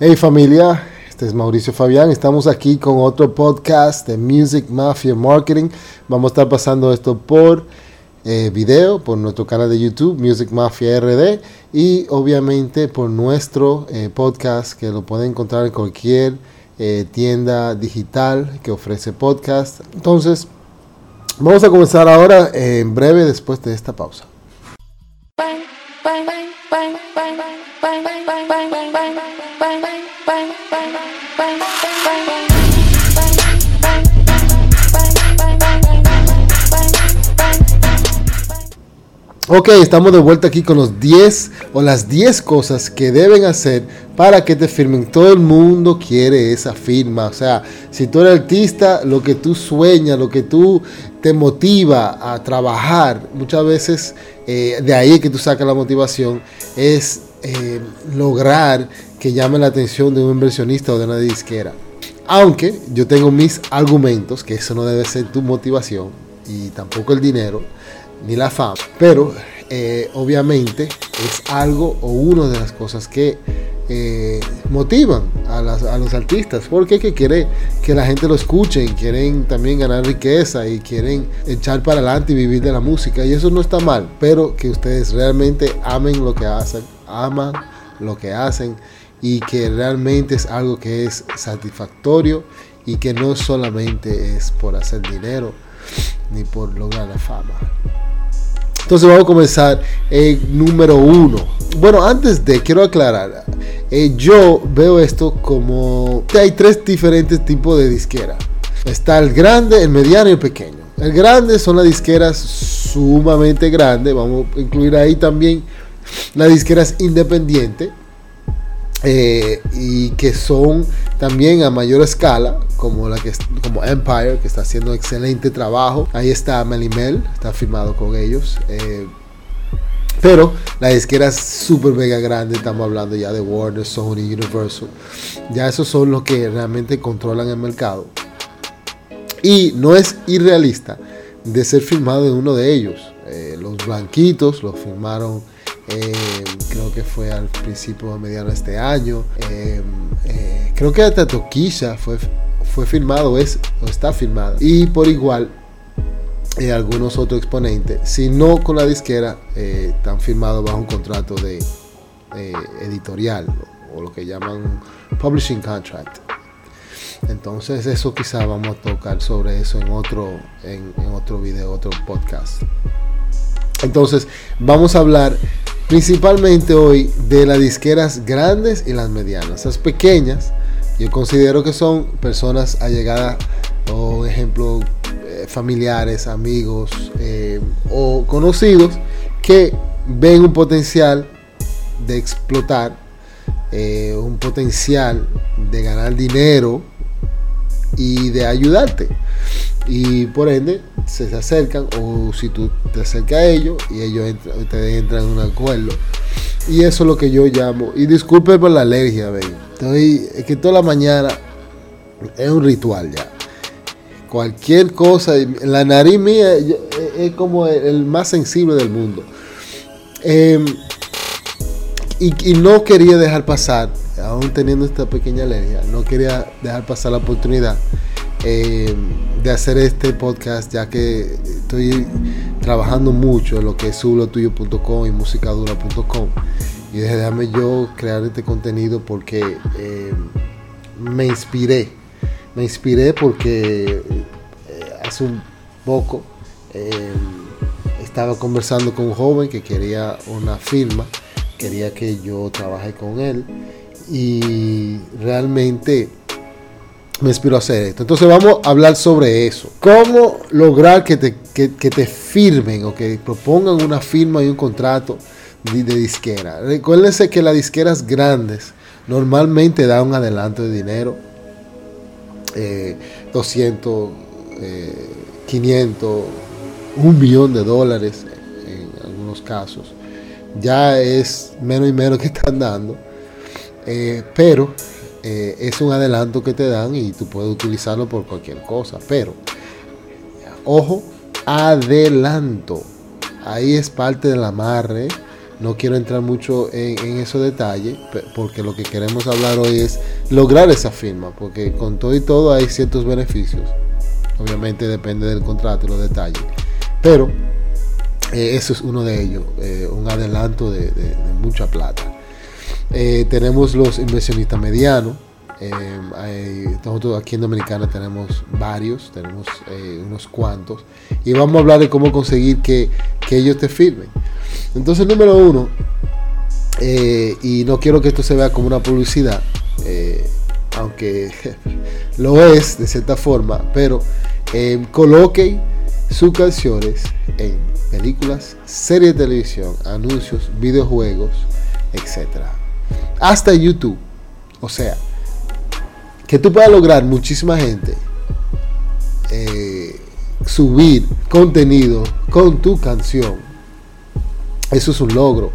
Hey familia, este es Mauricio Fabián, estamos aquí con otro podcast de Music Mafia Marketing. Vamos a estar pasando esto por eh, video, por nuestro canal de YouTube, Music Mafia RD, y obviamente por nuestro eh, podcast que lo pueden encontrar en cualquier eh, tienda digital que ofrece podcast. Entonces, vamos a comenzar ahora en breve después de esta pausa. Ok, estamos de vuelta aquí con los 10 o las 10 cosas que deben hacer para que te firmen. Todo el mundo quiere esa firma. O sea, si tú eres artista, lo que tú sueñas, lo que tú te motiva a trabajar, muchas veces eh, de ahí que tú sacas la motivación, es eh, lograr que llame la atención de un inversionista o de una disquera. Aunque yo tengo mis argumentos, que eso no debe ser tu motivación y tampoco el dinero ni la fama, pero eh, obviamente es algo o una de las cosas que eh, motivan a, los artistas, porque que quiere que la gente lo escuche, quieren también ganar riqueza y quieren echar para adelante y vivir de la música, y eso no está mal, pero que ustedes realmente amen lo que hacen, aman lo que hacen y que realmente es algo que es satisfactorio y que no solamente es por hacer dinero ni por lograr la fama. Entonces vamos a comenzar en número uno. Bueno, antes de, quiero aclarar, eh, yo veo esto como hay tres diferentes tipos de disquera. Está el grande, el mediano y el pequeño. El grande son las disqueras sumamente grandes. Vamos a incluir ahí también las disqueras independientes. Eh, y que son también a mayor escala, como la que como Empire, que está haciendo excelente trabajo. Ahí está Melimel, está firmado con ellos. Eh, pero la disquera es súper mega grande, estamos hablando ya de Warner, Sony, Universal. Ya esos son los que realmente controlan el mercado. Y no es irrealista de ser firmado de uno de ellos. Eh, los blanquitos lo firmaron eh, creo que fue al principio o mediano de este año. Eh, eh, creo que hasta Toquilla fue, fue firmado es, o está firmado. Y por igual, algunos otros exponentes, si no con la disquera, están firmados bajo un contrato de editorial o, lo que llaman publishing contract. Entonces eso quizá vamos a tocar sobre eso en otro, en otro video, otro podcast. Entonces vamos a hablar Principalmente hoy de las disqueras grandes y las medianas. Las pequeñas, yo considero que son personas allegadas o ejemplo eh, familiares, amigos eh, o conocidos que ven un potencial de explotar, eh, un potencial de ganar dinero y de ayudarte. Y por ende se acercan o si tú te acercas a ellos y ellos entran, ustedes entran en un acuerdo. Y eso es lo que yo llamo. Y disculpe por la alergia, ven. Estoy, es que toda la mañana es un ritual ya. Cualquier cosa, la nariz mía es como el, más sensible del mundo. Em, y, y no quería dejar pasar, aún teniendo esta pequeña alergia, no quería dejar pasar la oportunidad eh, de hacer este podcast, ya que estoy trabajando mucho en lo que es sublotuyo.com y musicadura.com. Y déjame yo crear este contenido porque eh, me inspiré. Me inspiré porque eh, hace un poco estaba conversando con un joven que quería una firma, quería que yo trabaje con él y realmente me inspiró a hacer esto. Entonces vamos a hablar sobre eso. ¿Cómo lograr que te, te firmen o que propongan una firma y un contrato de, disquera? Recuérdense que las disqueras grandes normalmente dan un adelanto de dinero. 200, 500, un millón de dólares en algunos casos. Ya es menos y menos que están dando. Eh, pero eh, es un adelanto que te dan y tú puedes utilizarlo por cualquier cosa. Pero, ojo, adelanto. Ahí es parte del amarre No quiero entrar mucho en, en esos detalles porque lo que queremos hablar hoy es lograr esa firma, porque con todo y todo hay ciertos beneficios. Obviamente depende del contrato y los detalles. Pero eh, eso es uno de ellos, eh, un adelanto de, mucha plata. Eh, tenemos los inversionistas medianos. nosotros aquí en Dominicana tenemos varios, tenemos unos cuantos. Y vamos a hablar de cómo conseguir que, que ellos te firmen. Entonces, número uno, y no quiero que esto se vea como una publicidad, aunque lo es de cierta forma, pero coloquen sus canciones en películas, series de televisión, anuncios, videojuegos, etc. Hasta YouTube. O sea, que tú puedas lograr muchísima gente eh, subir contenido con tu canción. Eso es un logro.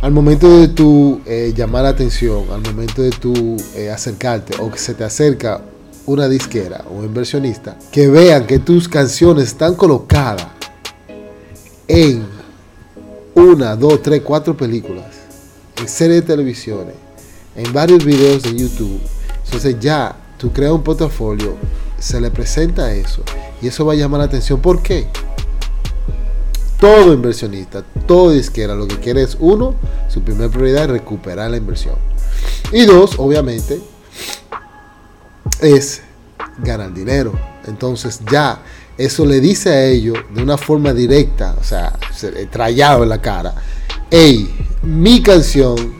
Al momento de tu eh, llamar la atención, al momento de tu eh, acercarte o que se te acerca una disquera o inversionista, que vean que tus canciones están colocadas en una, dos, tres, cuatro películas, en series de televisión, en varios videos de YouTube. Entonces ya tú creas un portafolio, se le presenta eso y eso va a llamar la atención. ¿Por qué? Todo inversionista, todo disquera, lo que quiere es uno, su primera prioridad es recuperar la inversión. Y dos, obviamente, es ganar dinero. Entonces ya eso le dice a ellos de una forma directa, o sea, trayado en la cara, hey, mi canción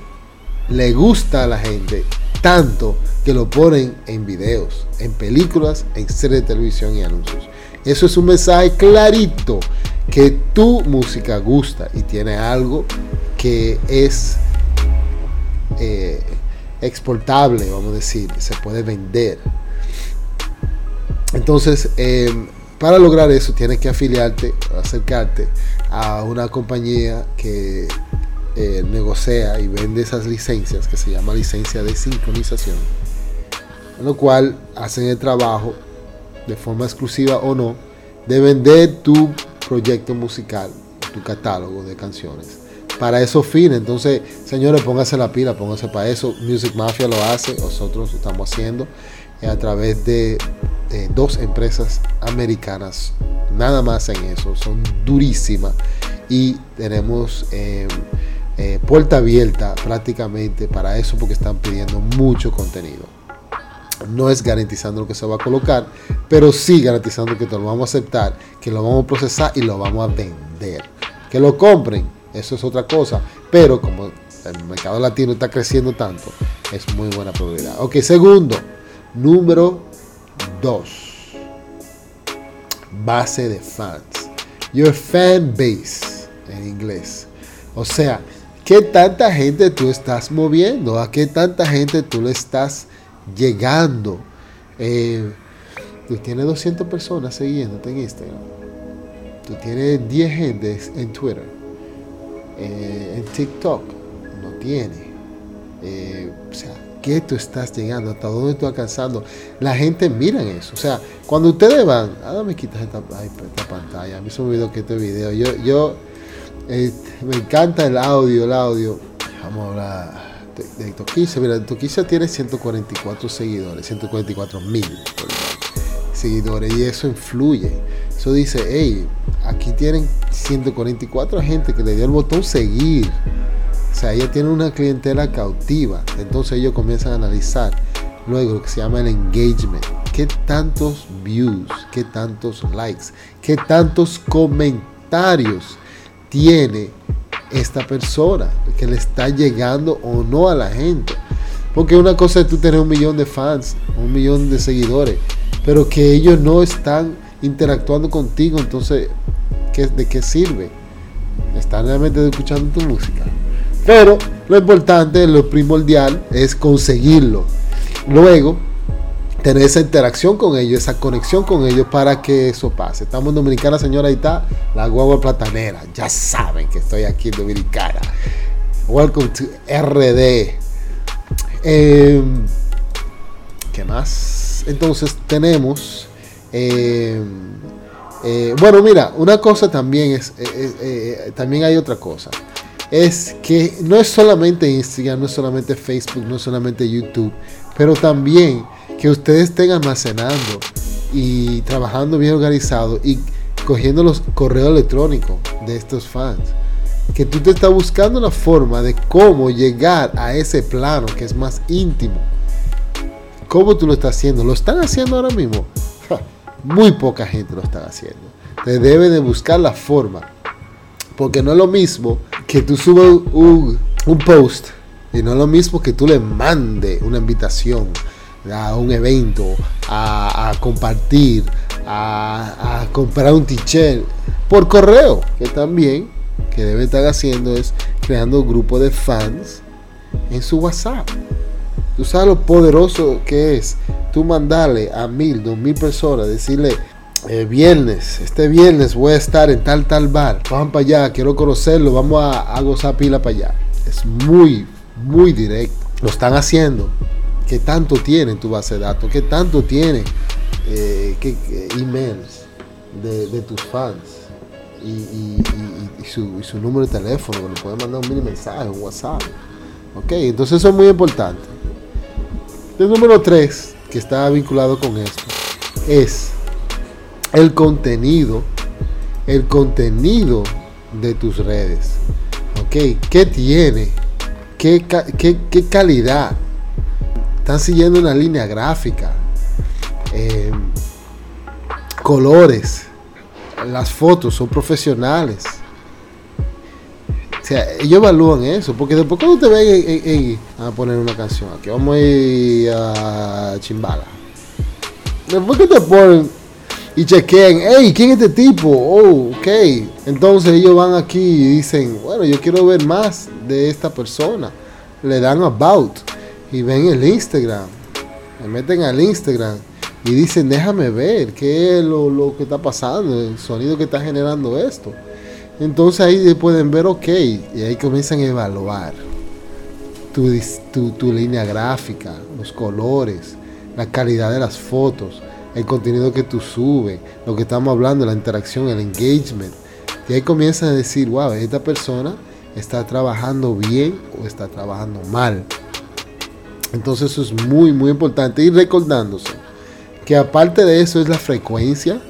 le gusta a la gente tanto que lo ponen en videos, en películas, en series de televisión y anuncios. Eso es un mensaje clarito que tu música gusta y tiene algo que es eh, exportable, vamos a decir, se puede vender. Entonces, eh, para lograr eso tienes que afiliarte, acercarte a una compañía que eh, negocia y vende esas licencias, que se llama licencia de sincronización, lo cual hacen el trabajo de forma exclusiva o no de vender tu proyecto musical, tu catálogo de canciones. Para eso fines, entonces, señores, pónganse la pila, pónganse para eso. Music Mafia lo hace, nosotros lo estamos haciendo a través de dos empresas americanas, nada más en eso, son durísimas y tenemos em, eh, puerta abierta prácticamente para eso porque están pidiendo mucho contenido. No es garantizando lo que se va a colocar, pero sí garantizando que te lo vamos a aceptar, que lo vamos a procesar y lo vamos a vender. Que lo compren, eso es otra cosa, pero como el mercado latino está creciendo tanto, es muy buena probabilidad. Ok, segundo, número 2. Base de fans. Your fan base en inglés. O sea, ¿qué tanta gente tú estás moviendo? ¿A qué tanta gente tú le estás llegando? Tú tienes 200 personas siguiéndote en Instagram. Tú tienes 10 gente en Twitter. Eh, en TikTok no tiene. Eh, o sea, qué tú estás llegando, hasta dónde estás alcanzando. La gente mira eso. O sea, cuando ustedes van, ah, me quitas esta, pantalla. A mí se me olvidó que este video. Yo, yo me encanta el audio, el audio. Vamos a hablar de, de Toquisa. Mira, Toquisa tiene 144 seguidores, 144 mil seguidores. Y eso influye. Eso dice, hey, aquí tienen 144 gente que le dio el botón seguir. O sea, ella tiene una clientela cautiva. Entonces ellos comienzan a analizar luego lo que se llama el engagement. ¿Qué tantos views? ¿Qué tantos likes? ¿Qué tantos comentarios tiene esta persona? Que le está llegando o no a la gente. Porque una cosa es tú tener un millón de fans, un millón de seguidores, pero que ellos no están interactuando contigo, entonces, ¿de qué sirve? ¿Están realmente escuchando tu música? Pero lo importante, lo primordial es conseguirlo. Luego, tener esa interacción con ellos, esa conexión con ellos para que eso pase. Estamos en Dominicana, señora, ahí está la guagua platanera. Ya saben que estoy aquí en Dominicana. Welcome to RD. Em, ¿Qué más? Entonces tenemos... Em, eh, bueno, mira, una cosa también es... Eh, eh, también hay otra cosa. Es que no es solamente Instagram, no es solamente Facebook, no es solamente YouTube, pero también que ustedes estén almacenando y trabajando bien organizado y cogiendo los correos electrónicos de estos fans. Que tú te estás buscando una forma de cómo llegar a ese plano que es más íntimo. ¿Cómo tú lo estás haciendo? ¿Lo están haciendo ahora mismo? Muy poca gente lo está haciendo. Te debe de buscar la forma. Porque no es lo mismo que tú subas un, post y no es lo mismo que tú le mandes una invitación a un evento, a, compartir, a, comprar un t-shirt por correo, que también que debe estar haciendo es creando un grupo de fans en su WhatsApp. Tú sabes lo poderoso que es tú mandarle a mil, dos mil personas, decirle, eh, viernes, este viernes voy a estar en tal, tal bar, vamos para allá, quiero conocerlo, vamos a, a gozar pila para allá. Es muy, muy directo. Lo están haciendo qué tanto tiene tu base de datos, qué tanto tiene eh, emails de, tus fans y, su, número de teléfono, le pueden mandar un mini mensaje, un WhatsApp. Ok, entonces eso es muy importante. El número 3, que está vinculado con esto, es el contenido, el contenido de tus redes. Ok, ¿qué tiene? ¿Qué, qué, qué calidad? Están siguiendo una línea gráfica. Eh, colores. Las fotos son profesionales. O sea, ellos evalúan eso. Porque después cuando te ven a poner una canción aquí, vamos a ir a Chimbala. Después que te ponen y chequean, hey, ¿quién es este tipo? Oh, ok. Entonces ellos van aquí y dicen, bueno, yo quiero ver más de esta persona. Le dan about y ven el Instagram, me meten al Instagram y dicen, déjame ver qué es lo, que está pasando, el sonido que está generando esto. Entonces ahí pueden ver, ok, y ahí comienzan a evaluar tu, tu, tu línea gráfica, los colores, la calidad de las fotos, el contenido que tú subes, lo que estamos hablando, la interacción, el engagement. Y ahí comienzan a decir, wow, esta persona está trabajando bien o está trabajando mal. Entonces eso es muy, muy importante. Y recordándose que aparte de eso es la frecuencia,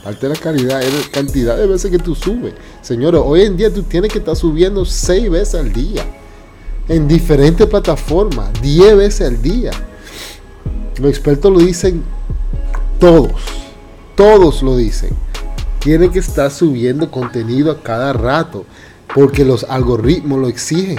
aparte de la calidad, es la cantidad de veces que tú subes. Señores, hoy en día tú tienes que estar subiendo seis veces al día. En diferentes plataformas, diez veces al día. Los expertos lo dicen todos. Todos lo dicen. Tiene que estar subiendo contenido a cada rato. Porque los algoritmos lo exigen.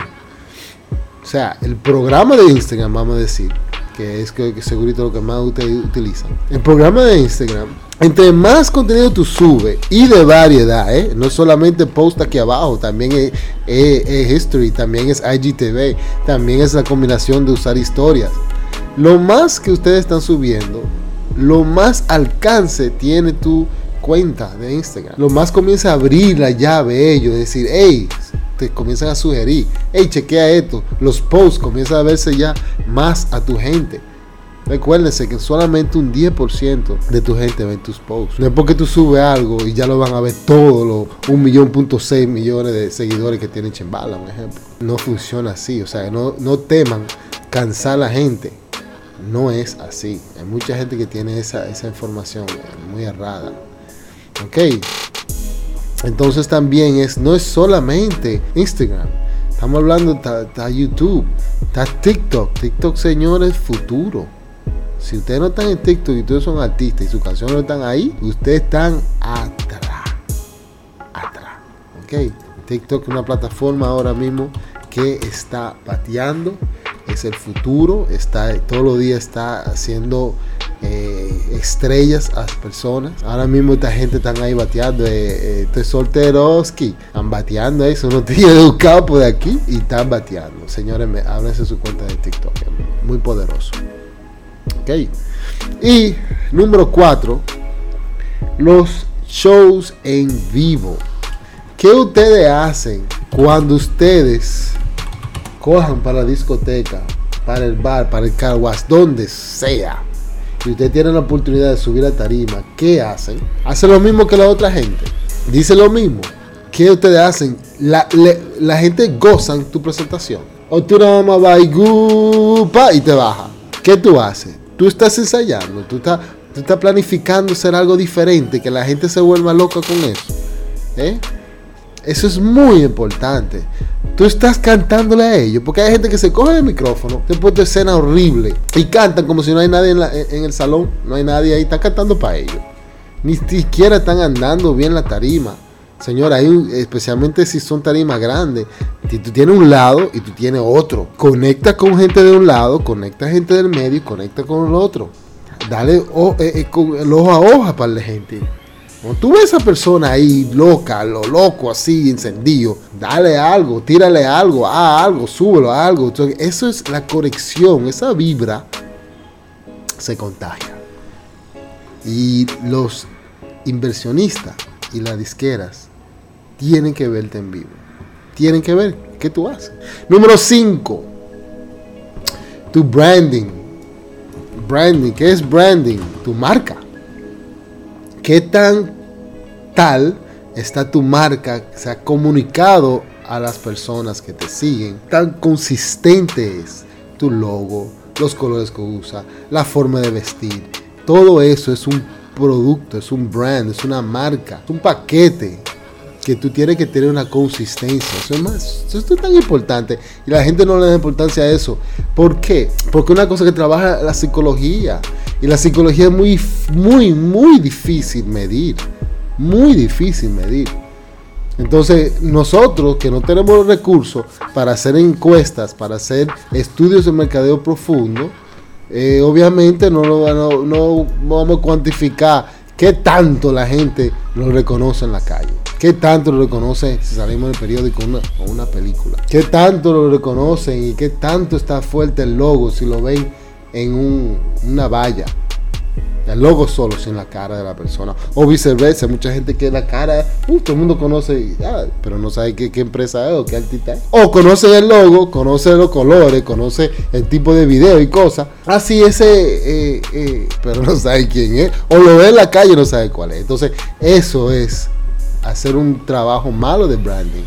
O sea, el programa de Instagram, vamos a decir, que es que, segurito lo que más ustedes utilizan. El programa de Instagram, entre más contenido tú subes y de variedad, ¿eh? no solamente post aquí abajo, también es, es, history, también es IGTV, también es la combinación de usar historias. Lo más que ustedes están subiendo, lo más alcance tiene tu cuenta de Instagram. Lo más comienza a abrir la llave ellos, decir, hey, te comienzan a sugerir, hey, chequea esto. Los posts comienzan a verse ya más a tu gente. Recuérdense que solamente un 10% de tu gente ve tus posts. No es porque tú subes algo y ya lo van a ver todos los 1.6 millones de seguidores que tiene Chimbala, por ejemplo. No funciona así. O sea, no, no teman cansar a la gente. No es así. Hay mucha gente que tiene esa, esa información muy errada. Ok. Entonces también es, no es solamente Instagram. Estamos hablando, está, YouTube, está TikTok. TikTok, señores, futuro. Si ustedes no están en TikTok y ustedes son artistas y sus canciones no están ahí, ustedes están atrás. Atrás. ¿Ok? TikTok es una plataforma ahora mismo que está pateando. El futuro. Está, todos los días está haciendo eh, estrellas a las personas. Ahora mismo esta gente están ahí bateando. Eh, eh, este solteroski. Están bateando eso. No tiene educado por aquí y están bateando. Señores, me, háblense su cuenta de TikTok. Muy poderoso. Ok. Y número 4. Los shows en vivo. ¿Qué ustedes hacen cuando ustedes cojan para la discoteca, para el bar, para el car wash, donde sea? si usted tiene la oportunidad de subir a tarima, ¿qué hacen? Hace lo mismo que la otra gente. Dice lo mismo. ¿qué ustedes hacen? La, la gente gozan tu presentación. O tú nada más vas y, y te baja. ¿Qué tú haces? Tú estás ensayando, tú estás, tú estás planificando ser algo diferente, que la gente se vuelva loca con eso. ¿Eh? Eso es muy importante. Tú estás cantándole a ellos, porque hay gente que se coge el micrófono, te pone escena horrible y cantan como si no hay nadie en, el salón, no hay nadie ahí, está cantando para ellos. Ni siquiera están andando bien la tarima. Señora, especialmente si son tarimas grandes, tú tienes un lado y tú tienes otro. Conecta con gente de un lado, conecta gente del medio y conecta con el otro. Dale eh, eh, el ojo a hoja para la gente. Cuando tú ves a esa persona ahí loca, lo loco, así, encendido, dale algo, tírale algo, a algo, súbelo a algo. eso es la corrección, esa vibra se contagia. Y los inversionistas y las disqueras tienen que verte en vivo. Tienen que ver qué tú haces. Número 5. Tu branding. Branding. ¿Qué es branding? Tu marca. ¿Qué tan tal está tu marca? Se ha comunicado a las personas que te siguen. Tan consistente es tu logo, los colores que usa, la forma de vestir. Todo eso es un producto, es un brand, es una marca, es un paquete que tú tienes que tener una consistencia. Eso es más, eso es tan importante. Y la gente no le da importancia a eso. ¿Por qué? Porque una cosa que trabaja la psicología. Y la psicología es muy, muy, muy difícil medir. Muy difícil medir. Entonces, nosotros que no tenemos los recursos para hacer encuestas, para hacer estudios de mercadeo profundo, eh, obviamente no, vamos a cuantificar qué tanto la gente lo reconoce en la calle. ¿Qué tanto lo reconoce si salimos en el periódico o una, película? ¿Qué tanto lo reconocen y qué tanto está fuerte el logo si lo ven en una valla? El logo solo, sin la cara de la persona. O viceversa, mucha gente que la cara, uh, todo el mundo conoce, pero no sabe qué, empresa es o qué artista es. O conoce el logo, conoce los colores, conoce el tipo de video y cosas. Así ese, eh, eh, pero no sabe quién es. O lo ve en la calle y no sabe cuál es. Entonces, eso es hacer un trabajo malo de branding.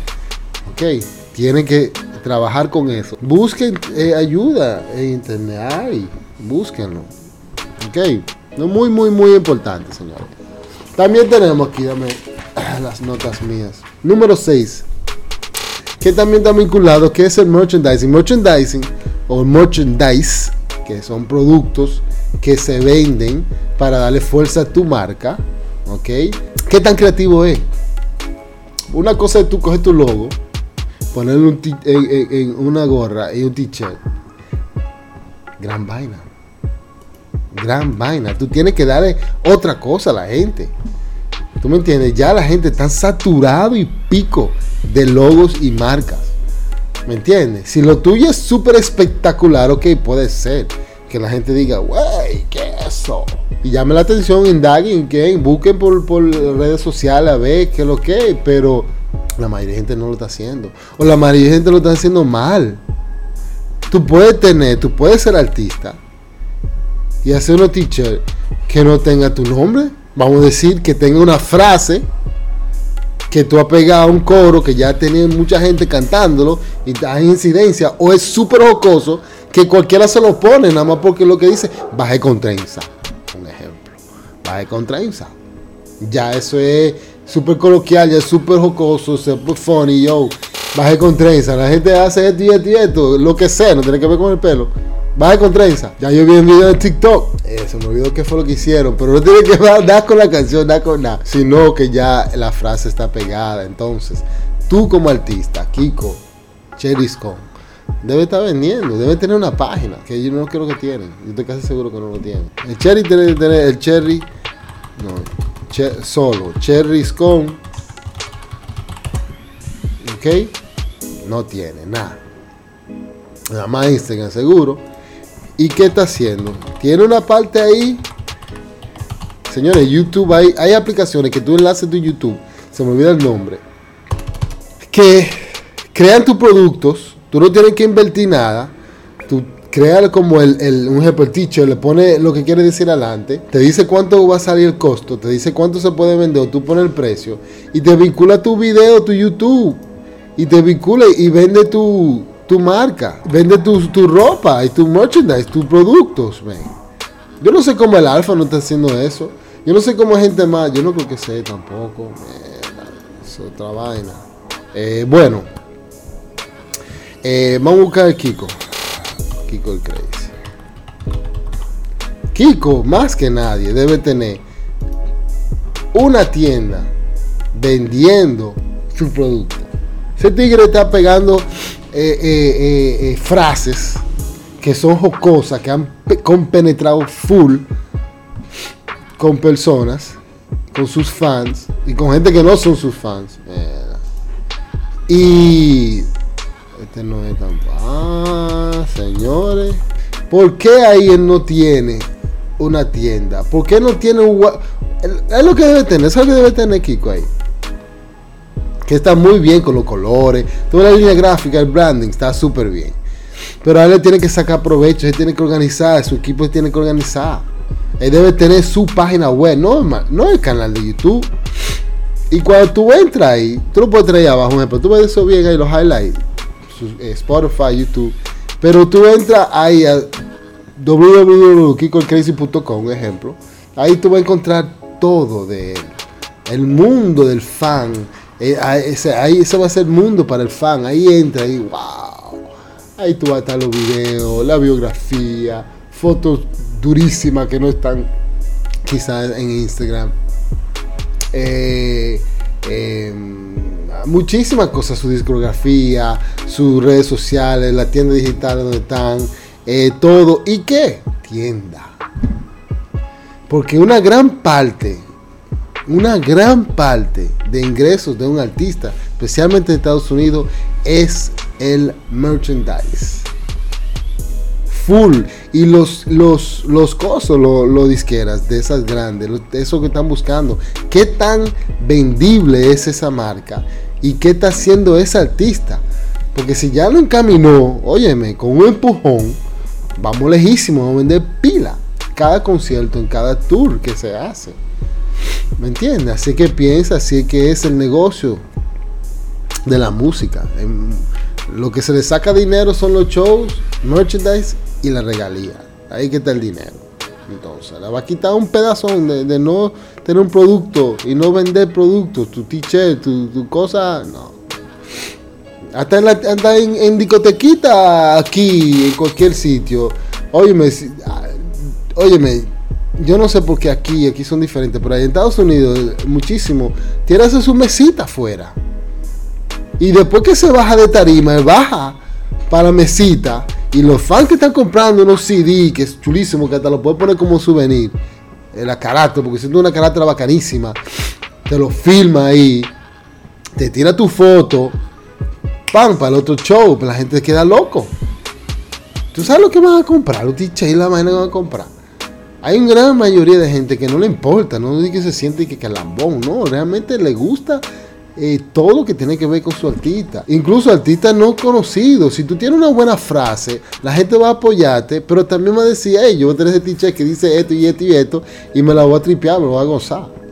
Ok, tienen que trabajar con eso. Busquen eh, ayuda en internet. Ay, búsquenlo. Ok, muy, muy, muy importante, señores. También tenemos aquí, las notas mías. Número 6. Que también está vinculado, que es el merchandising. Merchandising o merchandise, que son productos que se venden para darle fuerza a tu marca. ¿Ok? ¿Qué tan creativo es? Una cosa es tú coges tu logo, ponerlo en, una gorra y un t-shirt. Gran vaina. Gran vaina. Tú tienes que darle otra cosa a la gente. ¿Tú me entiendes? Ya la gente está saturado y pico de logos y marcas. ¿Me entiendes? Si lo tuyo es súper espectacular, ok, puede ser que la gente diga, wey, ¿qué es eso? Y llame la atención, indaguen, que busquen por, por redes sociales a ver qué es lo que es, pero la mayoría de gente no lo está haciendo. O la mayoría de gente lo está haciendo mal. Tú puedes tener, tú puedes ser artista y hacer una teacher que no tenga tu nombre. Vamos a decir que tenga una frase que tú has pegado a un coro que ya tenía mucha gente cantándolo y hay incidencia o es súper jocoso que cualquiera se lo pone, nada más porque lo que dice, baje con trenza. Un ejemplo. Baje con trenza. Ya eso es súper coloquial, ya súper jocoso, súper funny, yo. Baje con trenza. La gente hace esto y esto y esto, lo que sea, no tiene que ver con el pelo. Baje con trenza. Ya yo vi un video de TikTok. Eh, se me olvidó qué fue lo que hicieron. Pero no tiene que ver nada con la canción, nada con nada. Sino que ya la frase está pegada. Entonces, tú como artista, Kiko, Cherry debe estar vendiendo, debe tener una página, que yo no creo que tienen. Yo estoy casi seguro que no lo tienen. El cherry tiene que tener el cherry, no, solo, cherry scone, ok, no tiene nada. Nada más Instagram seguro. ¿Y qué está haciendo? Tiene una parte ahí. Señores, YouTube, hay, hay aplicaciones que tú enlaces tu YouTube, se me olvida el nombre, que crean tus productos Tú no tienes que invertir nada. Tú crea como el, el, un el teacher le pone lo que quiere decir adelante, te dice cuánto va a salir el costo, te dice cuánto se puede vender, tú pones el precio y te vincula tu video, tu YouTube y te vincula y vende tu, tu marca, vende tu, tu, ropa y tu merchandise, tus productos, man. Yo no sé cómo el alfa no está haciendo eso. Yo no sé cómo gente más, yo no creo que sé tampoco. es otra vaina. Eh, bueno, eh, vamos a buscar a Kiko. Kiko el Crazy. Kiko, más que nadie, debe tener una tienda vendiendo su producto. Ese tigre está pegando eh, frases que son jocosas, que han compenetrado full con personas, con sus fans y con gente que no son sus fans. Y este no es tan. Ah, señores. ¿Por qué ahí él no tiene una tienda? ¿Por qué no tiene un. Es lo que debe tener, es lo que debe tener Kiko ahí. Que está muy bien con los colores, toda la línea gráfica, el branding está súper bien. Pero a él le tiene que sacar provecho, él tiene que organizar, su equipo tiene que organizar. Él debe tener su página web, no, no el canal de YouTube. Y cuando tú entras ahí, tú lo puedes traer abajo, ejemplo, tú ves eso bien ahí, los highlights, Spotify, YouTube. Pero tú entras ahí a www.kikoelcrazy.com, ejemplo. Ahí tú vas a encontrar todo de él. El mundo del fan. Eh, ahí ese va a ser mundo para el fan. Ahí entra, ahí, wow. Ahí tú vas a estar los videos, la biografía, fotos durísimas que no están quizás en Instagram. Eh, em, muchísimas cosas, su discografía, sus redes sociales, la tienda digital donde están, eh, todo. ¿Y qué? Tienda. Porque una gran parte, una gran parte de ingresos de un artista, especialmente en Estados Unidos, es el merchandise full. Y los, los, los cosos, los, disqueras de esas grandes, eso que están buscando, qué tan vendible es esa marca y qué está haciendo ese artista. Porque si ya lo encaminó, óyeme, con un empujón, vamos lejísimo, vamos a vender pila. Cada concierto, en cada tour que se hace. ¿Me entiendes? Así que piensa, así que es el negocio de la música. Lo que se le saca dinero son los shows, merchandise y la regalía. Ahí que está el dinero. Entonces, la va a quitar un pedazo de, no tener un producto y no vender productos, tu t-shirt, tu, cosa, no. Hasta en, la, en, discotequita aquí, en cualquier sitio. Óyeme, óyeme, yo no sé por qué aquí, aquí son diferentes, pero en Estados Unidos, muchísimo, tiene su mesita afuera. Y después que se baja de tarima, baja para mesita y los fans que están comprando unos CD, que es chulísimo, que hasta lo puedes poner como souvenir, en la carácter, porque siendo una carácter bacanísima, te lo filma ahí, te tira tu foto, ¡pam! para el otro show, pues la gente queda loco. ¿Tú sabes lo que van a comprar? Los y la vaina que van a comprar. Hay una gran mayoría de gente que no le importa, no dice que se siente que, que lambón, no, realmente le gusta eh, todo lo que tiene que ver con su artista. Incluso artistas no conocidos. Si tú tienes una buena frase, la gente va a apoyarte, pero también va a decir, hey, yo voy a tener ese t que dice esto y esto y esto, y me la voy a tripear, me lo voy a gozar.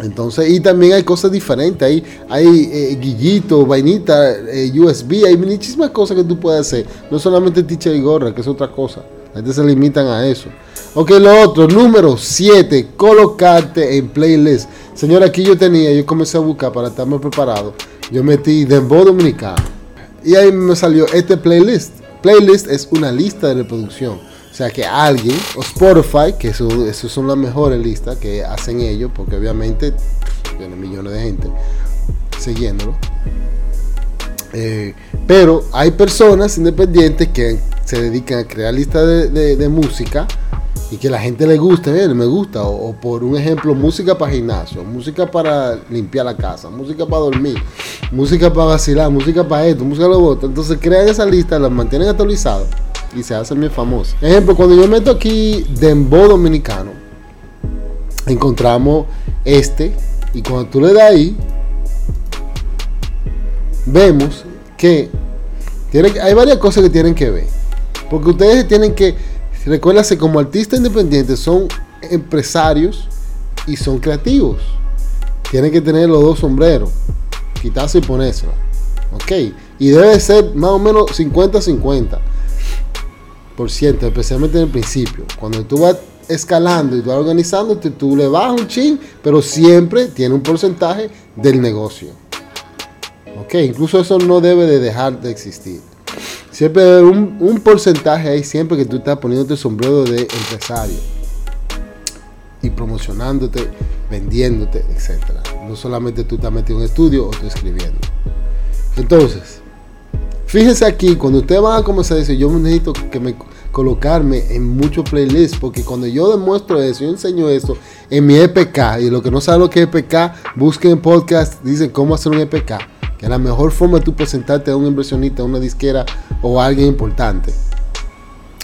Entonces, y también hay cosas diferentes. Hay, hay eh, guillitos, vainitas, eh, USB, hay muchísimas cosas que tú puedes hacer. No solamente t y gorra, que es otra cosa. La gente se limitan a eso. Ok, lo otro, número 7, colocarte en playlist. Señora, aquí yo tenía, yo comencé a buscar para estar más preparado. Yo metí Dembow Dominicano. Y ahí me salió este playlist. Playlist es una lista de reproducción. O sea que alguien, o Spotify, que eso, son las mejores listas que hacen ellos, porque obviamente tienen millones de gente siguiéndolo. Eh, pero hay personas independientes que se dedican a crear listas de música y que la gente le guste, me gusta, o, por un ejemplo, música para gimnasio, música para limpiar la casa, música para dormir, música para vacilar, música para esto, música para lo otro. Entonces crean esa lista, la mantienen actualizadas y se hacen muy famosos. Ejemplo, cuando yo meto aquí Dembow Dominicano, encontramos este, y cuando tú le das ahí, vemos que tiene, hay varias cosas que tienen que ver. Porque ustedes tienen que, recuérdense, como artistas independientes son empresarios y son creativos. Tienen que tener los dos sombreros, quitarse y ponérselo. Ok, y debe ser más o menos 50-50 por ciento, especialmente en el principio. Cuando tú vas escalando y vas organizándote, tú le bajas un chin, pero siempre tiene un porcentaje del negocio. Ok, incluso eso no debe de dejar de existir. Siempre un, un porcentaje ahí, siempre que tú estás poniéndote el sombrero de empresario y promocionándote, vendiéndote, etc. No solamente tú estás metido en estudio o tú escribiendo. Entonces, fíjense aquí, cuando ustedes van a comenzar decir, yo necesito que me colocarme en muchos playlists, porque cuando yo demuestro eso, yo enseño esto en mi EPK, y lo que no saben lo que es EPK, busquen podcast, dicen cómo hacer un EPK, que la mejor forma de tú presentarte a un inversionista, a una disquera o alguien importante.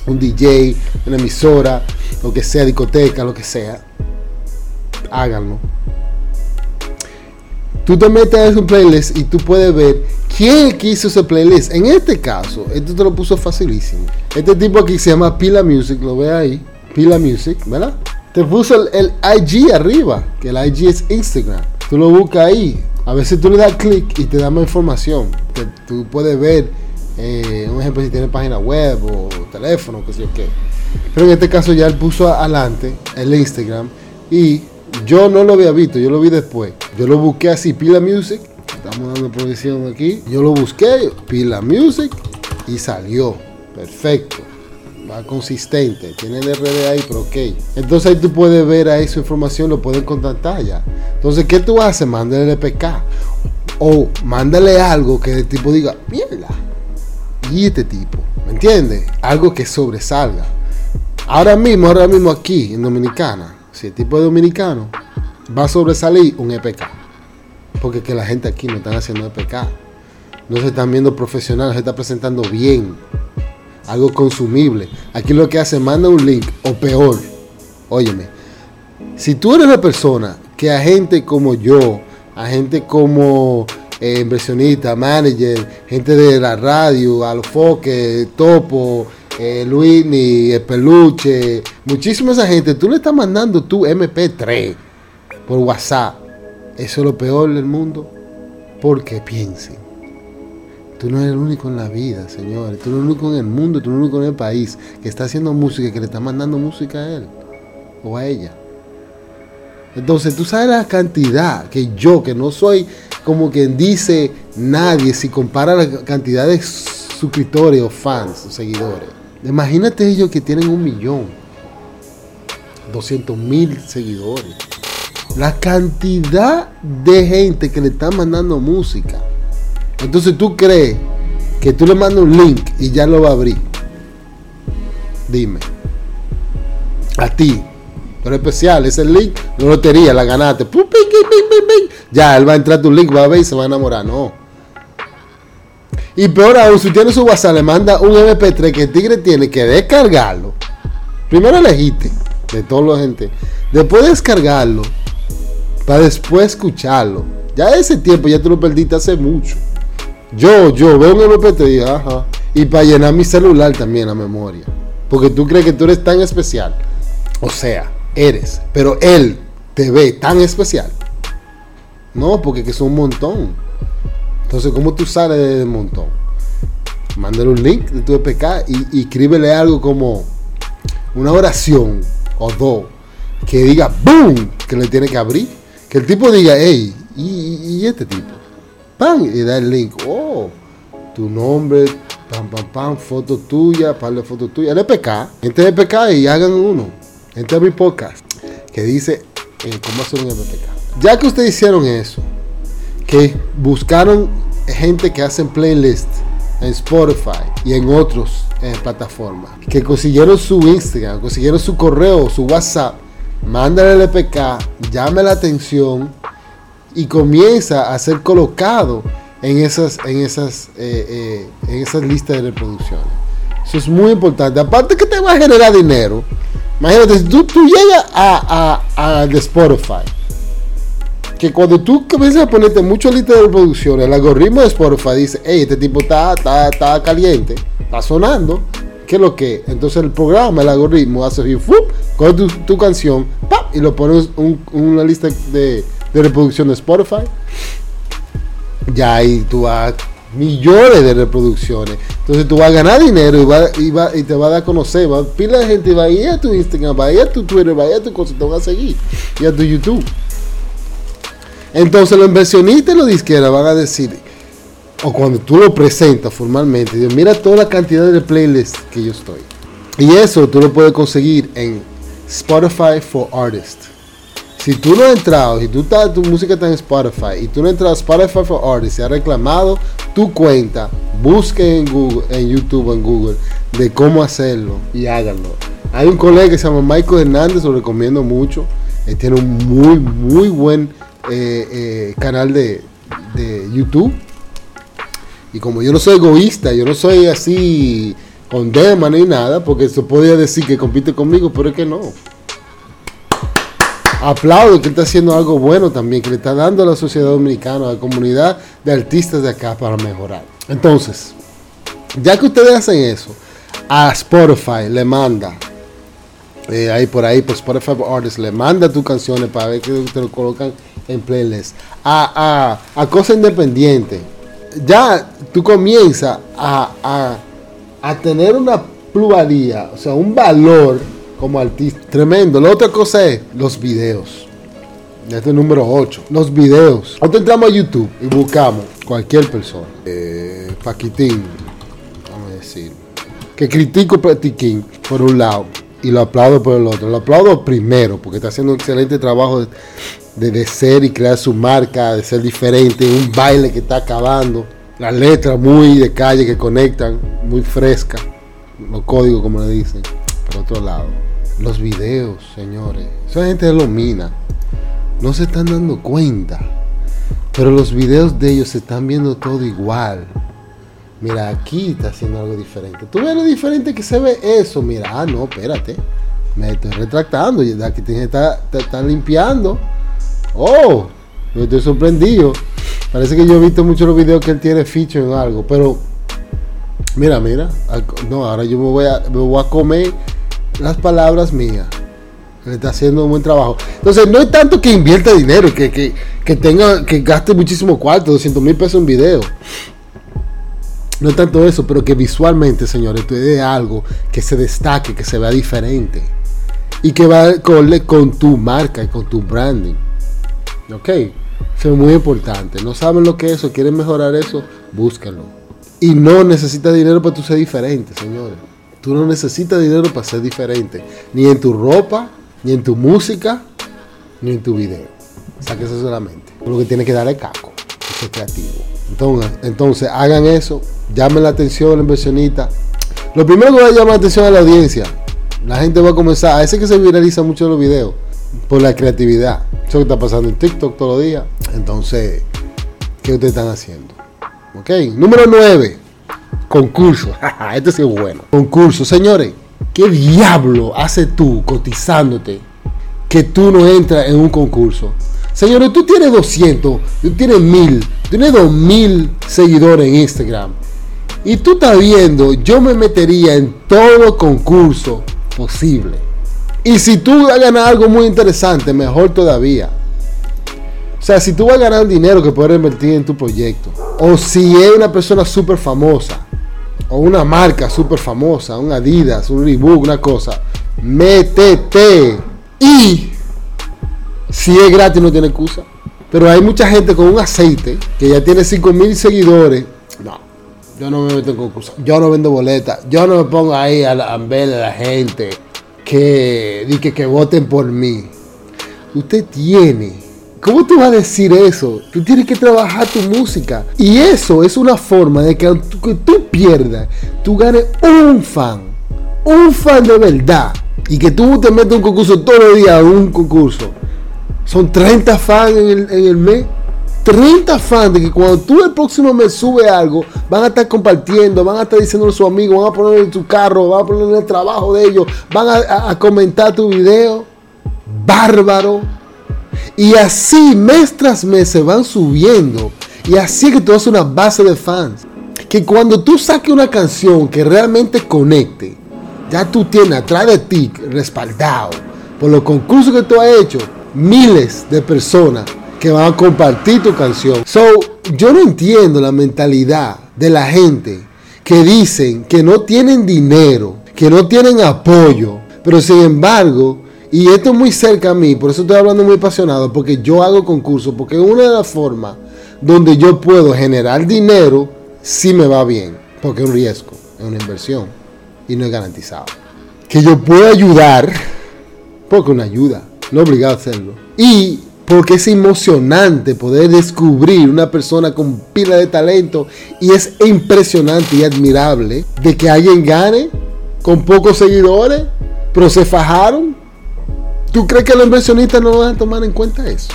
Un DJ, una emisora, lo que sea, discoteca, lo que sea. Háganlo. Tú te metes en su playlist y tú puedes ver quién hizo ese playlist. En este caso, esto te lo puso facilísimo. Este tipo aquí se llama Pila Music, lo ve ahí. Pila Music, ¿verdad? Te puso el, IG arriba, que el IG es Instagram. Tú lo buscas ahí. A veces tú le das clic y te da más información. tú puedes ver, eh, un ejemplo, si tiene página web o teléfono, qué sé yo qué. Pero en este caso ya él puso adelante el Instagram y yo no lo había visto, yo lo vi después. Yo lo busqué así, Pila Music. Estamos dando posición aquí. Yo lo busqué, Pila Music, y salió. Perfecto. Va consistente. Tiene el RD ahí, pero ok. Entonces ahí tú puedes ver ahí su información, lo pueden contactar ya. Entonces, ¿qué tú haces? Mándale el PK. O mándale algo que el tipo diga, mierda. Y este tipo, ¿me entiendes? Algo que sobresalga. Ahora mismo, ahora mismo aquí, en Dominicana, si el tipo es dominicano, va a sobresalir un EPK. Porque que la gente aquí no está haciendo EPK. No se están viendo profesionales, se está presentando bien. Algo consumible. Aquí lo que hace, manda un link, o peor, óyeme, si tú eres la persona que a gente como yo, a gente como eh, inversionista, manager, gente de la radio, Alofoque, Topo, eh, Luini, el Peluche, muchísima esa gente, tú le estás mandando tu MP3 por WhatsApp. Eso es lo peor del mundo. Porque piensen. Tú no eres el único en la vida, señores. Tú eres el único en el mundo, tú eres el único en el país que está haciendo música, que le está mandando música a él o a ella. Entonces, tú sabes la cantidad que yo, que no soy como quien dice nadie, si compara la cantidad de suscriptores o fans o seguidores. Imagínate ellos que tienen un millón, 200 mil seguidores. La cantidad de gente que le está mandando música. Entonces tú crees que tú le mandas un link y ya lo va a abrir. Dime. A ti. Pero especial, ese link, la lotería, la ganaste. Ya, él va a entrar tu link, va a ver y se va a enamorar. No. Y peor aún, si tiene su WhatsApp, le manda un MP3 que el tigre tiene que descargarlo. Primero elegiste de toda la gente. Después descargarlo. Para después escucharlo. Ya ese tiempo ya tú lo perdiste hace mucho. Yo, yo veo un MP3 y ajá. Y para llenar mi celular también la memoria. Porque tú crees que tú eres tan especial. O sea, eres. Pero él te ve tan especial. No, porque que son un montón. Entonces, ¿cómo tú sales del montón? Mándale un link de tu EPK y, escríbele algo como una oración o dos que diga ¡boom! que le tiene que abrir. Que el tipo diga, hey, ¿y, este tipo? ¡Pam! Y da el link. ¡Oh! Tu nombre, pam, pam, pam, foto tuya, par de fotos tuyas. El EPK. Entre el EPK y hagan uno. Entre mi podcast que dice eh, cómo hacer un EPK. Ya que ustedes hicieron eso, que buscaron gente que hacen playlists en Spotify y en otras eh, plataformas, que consiguieron su Instagram, consiguieron su correo, su WhatsApp, mándale el EPK, llame la atención y comienza a ser colocado en esas, en esas, eh, eh, en esas listas de reproducciones. Eso es muy importante. Aparte que te va a generar dinero. Imagínate, tú, tú llegas a, a, a Spotify que cuando tú comienzas a ponerte mucho lista de reproducción, el algoritmo de Spotify dice, hey, este tipo está, está, está caliente, está sonando, ¿Qué es lo que? Entonces el programa, el algoritmo hace así, con tu, tu, canción, ¡pap! y lo pones en una lista de, de, reproducción de Spotify. Ya ahí tú vas millones de reproducciones. Entonces tú vas a ganar dinero y, va, y, va, y te va a dar a conocer. Va, pila de gente va a ir a tu Instagram, va a ir a tu Twitter, va a ir a tu cosa, te van a seguir. Y a tu YouTube. Entonces los inversionistas y los disqueras van a decir, o cuando tú lo presentas formalmente, mira toda la cantidad de playlists que yo estoy. Y eso tú lo puedes conseguir en Spotify for Artists. Si tú no has entrado, si tú tu música está en Spotify y tú no has entrado a Spotify for Artists y has reclamado tu cuenta, busque en Google, en YouTube en Google de cómo hacerlo y háganlo. Hay un colega que se llama Michael Hernández, lo recomiendo mucho. Él tiene un muy, muy buen eh, eh, canal de, de YouTube y como yo no soy egoísta, yo no soy así con dema ni nada, porque se podría decir que compite conmigo, pero es que no. Aplaudo que está haciendo algo bueno también, que le está dando a la sociedad dominicana, a la comunidad de artistas de acá para mejorar. Entonces, ya que ustedes hacen eso, a Spotify le manda, eh, ahí por ahí, por Spotify Artists, le manda tus canciones para ver que te lo colocan en playlist. A, a, a cosas independientes ya tú comienzas a, tener una pluralidad, o sea, un valor como artista tremendo. La otra cosa es los videos. Este es número 8. Los videos. Nosotros entramos a YouTube y buscamos cualquier persona. Eh, Paquitín, vamos a decir. Que critico a Paquitín por un lado y lo aplaudo por el otro. Lo aplaudo primero porque está haciendo un excelente trabajo de, de, ser y crear su marca, de ser diferente, un baile que está acabando. Las letras muy de calle que conectan, muy fresca. Los códigos, como le dicen. Por otro lado, los videos, señores. Esa gente lo mina. No se están dando cuenta. Pero los videos de ellos se están viendo todo igual. Mira, aquí está haciendo algo diferente. Tú ves lo diferente que se ve eso. Mira, ah, no, espérate. Me estoy retractando. Aquí te está, limpiando. Oh, yo estoy sorprendido. Parece que yo he visto muchos los videos que él tiene ficho en algo. Pero, mira, mira. No, ahora yo me me voy a comer las palabras mías. Él está haciendo un buen trabajo. Entonces, no es tanto que invierta dinero, que, que, que tenga, que gaste muchísimo cuarto, 200 mil pesos en video. No es tanto eso, pero que visualmente, señores, tú de algo que se destaque, que se vea diferente. Y que va con, con tu marca y con tu branding. ¿Ok? Eso es muy importante. No saben lo que es eso, quieren mejorar eso, búscalo. Y no necesitas dinero para tú ser diferente, señores. Tú no necesitas dinero para ser diferente. Ni en tu ropa, ni en tu música, ni en tu video. Sáquese solamente. Lo que tiene que dar es caco. Eso creativo. Entonces, entonces, hagan eso llamen la atención al inversionista. Lo primero que llamar la atención a la audiencia. La gente va a comenzar, a ese que se viraliza mucho los videos, por la creatividad. Eso que está pasando en TikTok todos los días. Entonces, ¿qué ustedes están haciendo? Ok, número 9. Concurso. este sí es bueno. Concurso. Señores, ¿qué diablo haces tú cotizándote que tú no entras en un concurso? Señores, tú tienes 200, tú tienes 1000, tienes 2000 seguidores en Instagram y tú estás viendo, yo me metería en todo concurso posible. Y si tú vas a ganar algo muy interesante, mejor todavía. O sea, si tú vas a ganar dinero que puedes invertir en tu proyecto. O si es una persona súper famosa. O una marca súper famosa. Un Adidas, un Reebok, una cosa. Métete. Y si es gratis no tiene excusa. Pero hay mucha gente con un aceite que ya tiene 5 mil seguidores. No. Yo no me meto en concurso. Yo no vendo boletas. Yo no me pongo ahí a, a ver a la gente que, que, que voten por mí. Usted tiene. ¿Cómo tú vas a decir eso? Tú tienes que trabajar tu música. Y eso es una forma de que aunque tú pierdas, tú ganes un fan. Un fan de verdad. Y que tú te metas un concurso todos los días, un concurso. Son 30 fans en el, en el mes. 30 fans de que cuando tú el próximo mes sube algo, van a estar compartiendo, van a estar diciendo a sus amigos, van a poner en tu carro, van a poner en el trabajo de ellos, van a, comentar tu video. Bárbaro. Y así mes tras mes se van subiendo. Y así que tú haces una base de fans. Que cuando tú saques una canción que realmente conecte, Ya tú tienes atrás de ti, respaldado por los concursos que tú has hecho, miles de personas que van a compartir tu canción. So, yo no entiendo la mentalidad de la gente que dicen que no tienen dinero, que no tienen apoyo, pero sin embargo, y esto es muy cerca a mí, por eso estoy hablando muy apasionado, porque yo hago concursos, porque es una de las formas donde yo puedo generar dinero si me va bien, porque es un riesgo, es una inversión y no es garantizado. Que yo pueda ayudar, porque una ayuda, no obligado a hacerlo. Y porque es emocionante poder descubrir una persona con pila de talento y es impresionante y admirable de que alguien gane con pocos seguidores, pero se fajaron. ¿Tú crees que los inversionistas no van a tomar en cuenta eso?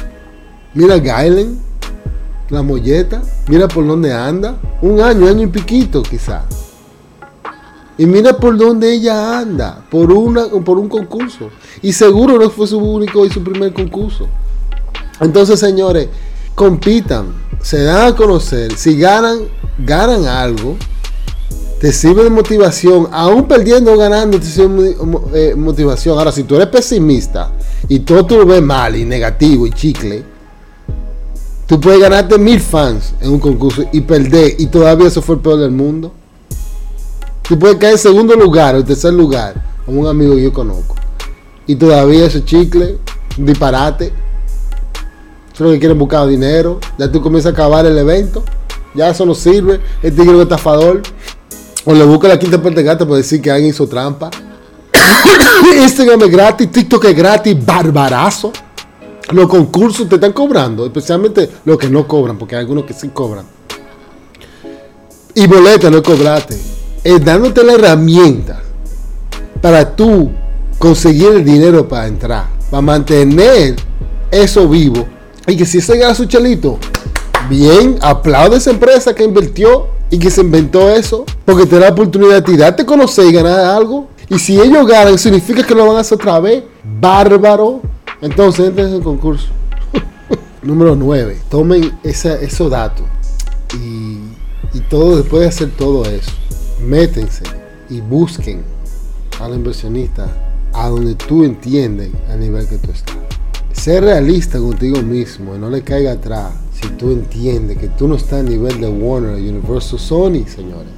Mira Gailen, la molleta, mira por dónde anda, un año, año y piquito quizá. Y mira por dónde ella anda, por, una, por un concurso. Y seguro no fue su único y su primer concurso. Entonces, señores, compitan, se dan a conocer, si ganan, ganan algo, te sirve de motivación, aún perdiendo o ganando, te sirve de eh, motivación. Ahora, si tú eres pesimista y todo tú lo ves mal y negativo y chicle, tú puedes ganarte mil fans en un concurso y perder, y todavía eso fue el peor del mundo. Tú puedes caer en segundo lugar o en tercer lugar, como un amigo que yo conozco, y todavía ese chicle, un disparate Solo que quieren buscar dinero. Ya tú comienzas a acabar el evento. Ya eso no sirve. El tigre es estafador. O le busca la quinta parte gata por decir que alguien hizo trampa. Instagram es gratis, TikTok es gratis, barbarazo. Los concursos te están cobrando, especialmente los que no cobran, porque hay algunos que sí cobran. Y boleta no cobrate. Es dándote la herramienta para tú conseguir el dinero para entrar, para mantener eso vivo y que si se gana su chelito, bien, aplaude a esa empresa que invirtió y que se inventó eso, porque te da la oportunidad de a conocer y ganar algo. Y si ellos ganan, significa que lo van a hacer otra vez. Bárbaro. Entonces, entren en el concurso. Número 9. Tomen esos datos. Y, y todo, después de hacer todo eso, métense y busquen al inversionista a donde tú entiendes el nivel que tú estás. Ser realista contigo mismo y no le caiga atrás si tú entiendes que tú no estás a nivel de Warner, Universal, Sony, señores.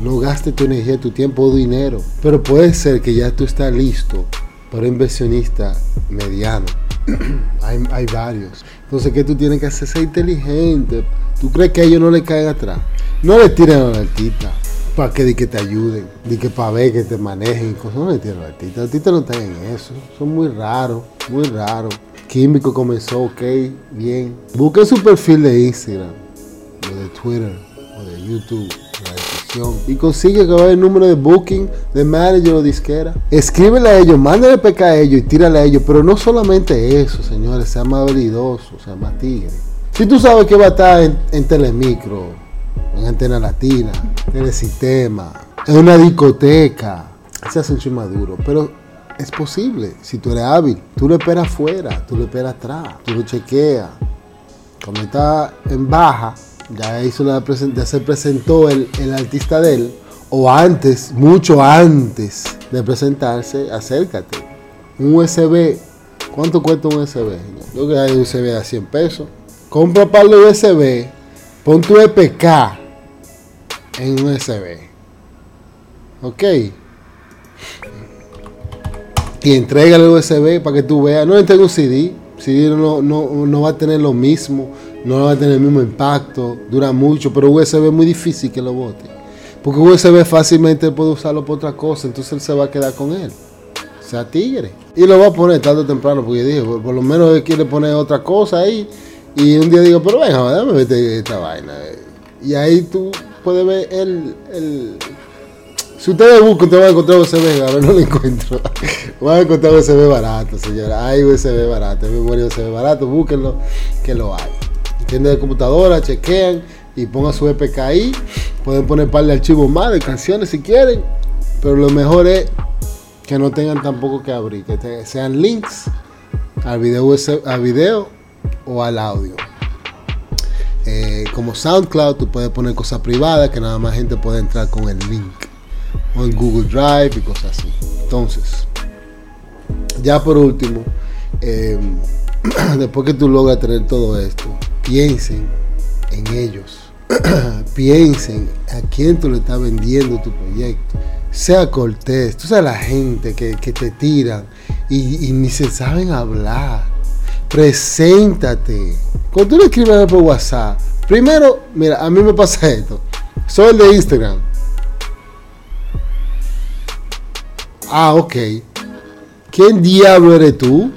No gaste tu energía, tu tiempo o dinero. Pero puede ser que ya tú estás listo para inversionista mediano. hay, hay, varios. Entonces, ¿qué tú tienes que hacer? Ser inteligente. ¿Tú crees que a ellos no le caigan atrás? No le tiren a la altita para que, que te ayuden, de que para ver que te manejen cosas. No le tiren a la altita. Los artistas no están en eso. Son muy raros muy raro. Químico comenzó, ok, bien. Busquen su perfil de Instagram, o de Twitter, o de YouTube, la descripción. Y consigue que vaya el número de booking, de manager o disquera. Escríbele a ellos, mándale PK a ellos y tírale a ellos. Pero no solamente eso, señores, sea más habilidoso, sea más tigre. Si tú sabes que va a estar en, en Telemicro, en Antena Latina, Telesistema, en una discoteca, se hace un maduro. Pero es posible, si tú eres hábil. Tú lo esperas afuera, tú lo esperas atrás, tú lo chequeas. Cuando está en baja, ya, hizo la ya se presentó el, artista de él, o antes, mucho antes de presentarse, acércate. Un USB, ¿cuánto cuesta un USB? Yo creo que hay un USB a 100 pesos. Compra para el USB, pon tu EPK en un USB. Ok y entrega el USB para que tú veas. No entrega un CD. CD no, no, va a tener lo mismo, no va a tener el mismo impacto, dura mucho, pero USB es muy difícil que lo bote. Porque USB fácilmente puede usarlo para otra cosa, entonces él se va a quedar con él. sea tigre. Y lo va a poner tarde o temprano, porque dije, por, lo menos él quiere poner otra cosa ahí. Y un día digo, pero venga, déjame ver esta vaina. Y ahí tú puedes ver el, el si ustedes buscan, te van a encontrar USB, a ver, no lo encuentro. Van a encontrar USB barato, señora. Hay USB barato, hay memoria USB barato, búsquenlo, que lo hay. Tienen de computadora, chequean y pongan su EPK ahí. Pueden poner par de archivos más de canciones si quieren, pero lo mejor es que no tengan tampoco que abrir, que sean links al video, al video o al audio. Eh, como SoundCloud, tú puedes poner cosas privadas que nada más gente puede entrar con el link. O en Google Drive y cosas así. Entonces, ya por último, em, después que tú logras tener todo esto, piensen en ellos. piensen a quién tú le estás vendiendo tu proyecto. Sea cortés. Tú sabes la gente que, te tiran y, ni se saben hablar. Preséntate. Cuando tú le escribes por WhatsApp, primero, mira, a mí me pasa esto. Soy el de Instagram. Ah, ok. ¿Quién diablo eres tú?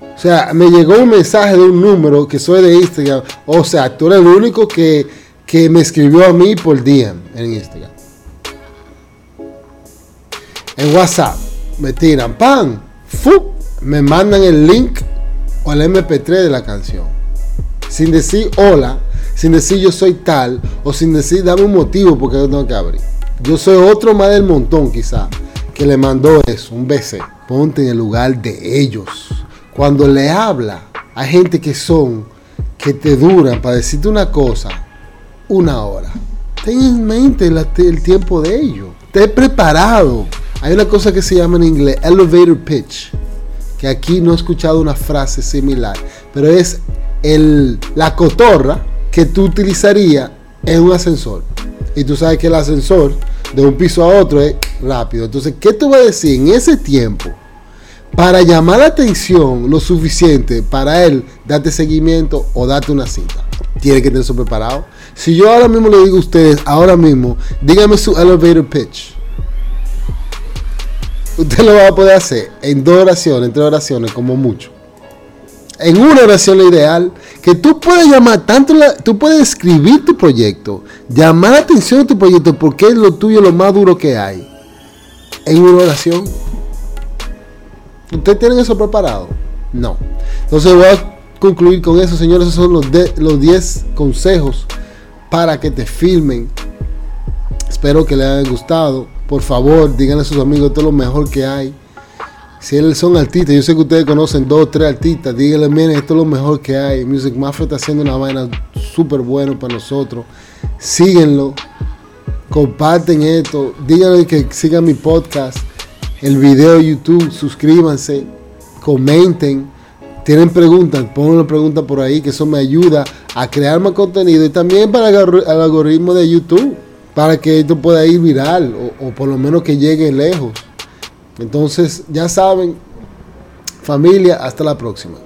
O sea, me llegó un mensaje de un número que soy de Instagram. O sea, tú eres el único que, que me escribió a mí por DM en Instagram. En WhatsApp me tiran pan, ¡fu! me mandan el link o el MP3 de la canción. Sin decir hola, sin decir yo soy tal, o sin decir dame un motivo porque yo tengo que abrir. Yo soy otro más del montón quizá que le mandó eso, un BC. Ponte en el lugar de ellos. Cuando le habla, hay gente que son, que te duran para decirte una cosa, una hora. Ten en mente el tiempo de ellos. Esté preparado hay una cosa que se llama en inglés elevator pitch, que aquí no he escuchado una frase similar, pero es el, la cotorra que tú utilizarías en un ascensor. Y tú sabes que el ascensor de un piso a otro es rápido. Entonces, ¿qué tú vas a decir en ese tiempo para llamar la atención lo suficiente para él darte seguimiento o darte una cita? Tiene que tener eso preparado. Si yo ahora mismo le digo a ustedes, ahora mismo, dígame su elevator pitch usted lo va a poder hacer en dos oraciones, en tres oraciones, como mucho. En una oración lo ideal, que tú puedes llamar, tanto tú puedes escribir tu proyecto, llamar la atención a tu proyecto porque es lo tuyo lo más duro que hay. En una oración. ¿Ustedes tienen eso preparado? No. Entonces voy a concluir con eso, señores. Esos son los, de, los 10 consejos para que te filmen. Espero que les haya gustado por favor, díganle a sus amigos, es lo mejor que hay. Si ellos son artistas, yo sé que ustedes conocen dos o tres artistas, díganle, miren, esto es lo mejor que hay. Music Mafia está haciendo una vaina súper buena para nosotros. Síguenlo, comparten esto, díganle que sigan mi podcast, el video de YouTube, suscríbanse, comenten. Tienen preguntas, pongan una pregunta por ahí, que eso me ayuda a crear más contenido y también para el algoritmo de YouTube para que esto pueda ir viral o, por lo menos que llegue lejos. Entonces, ya saben, familia, hasta la próxima.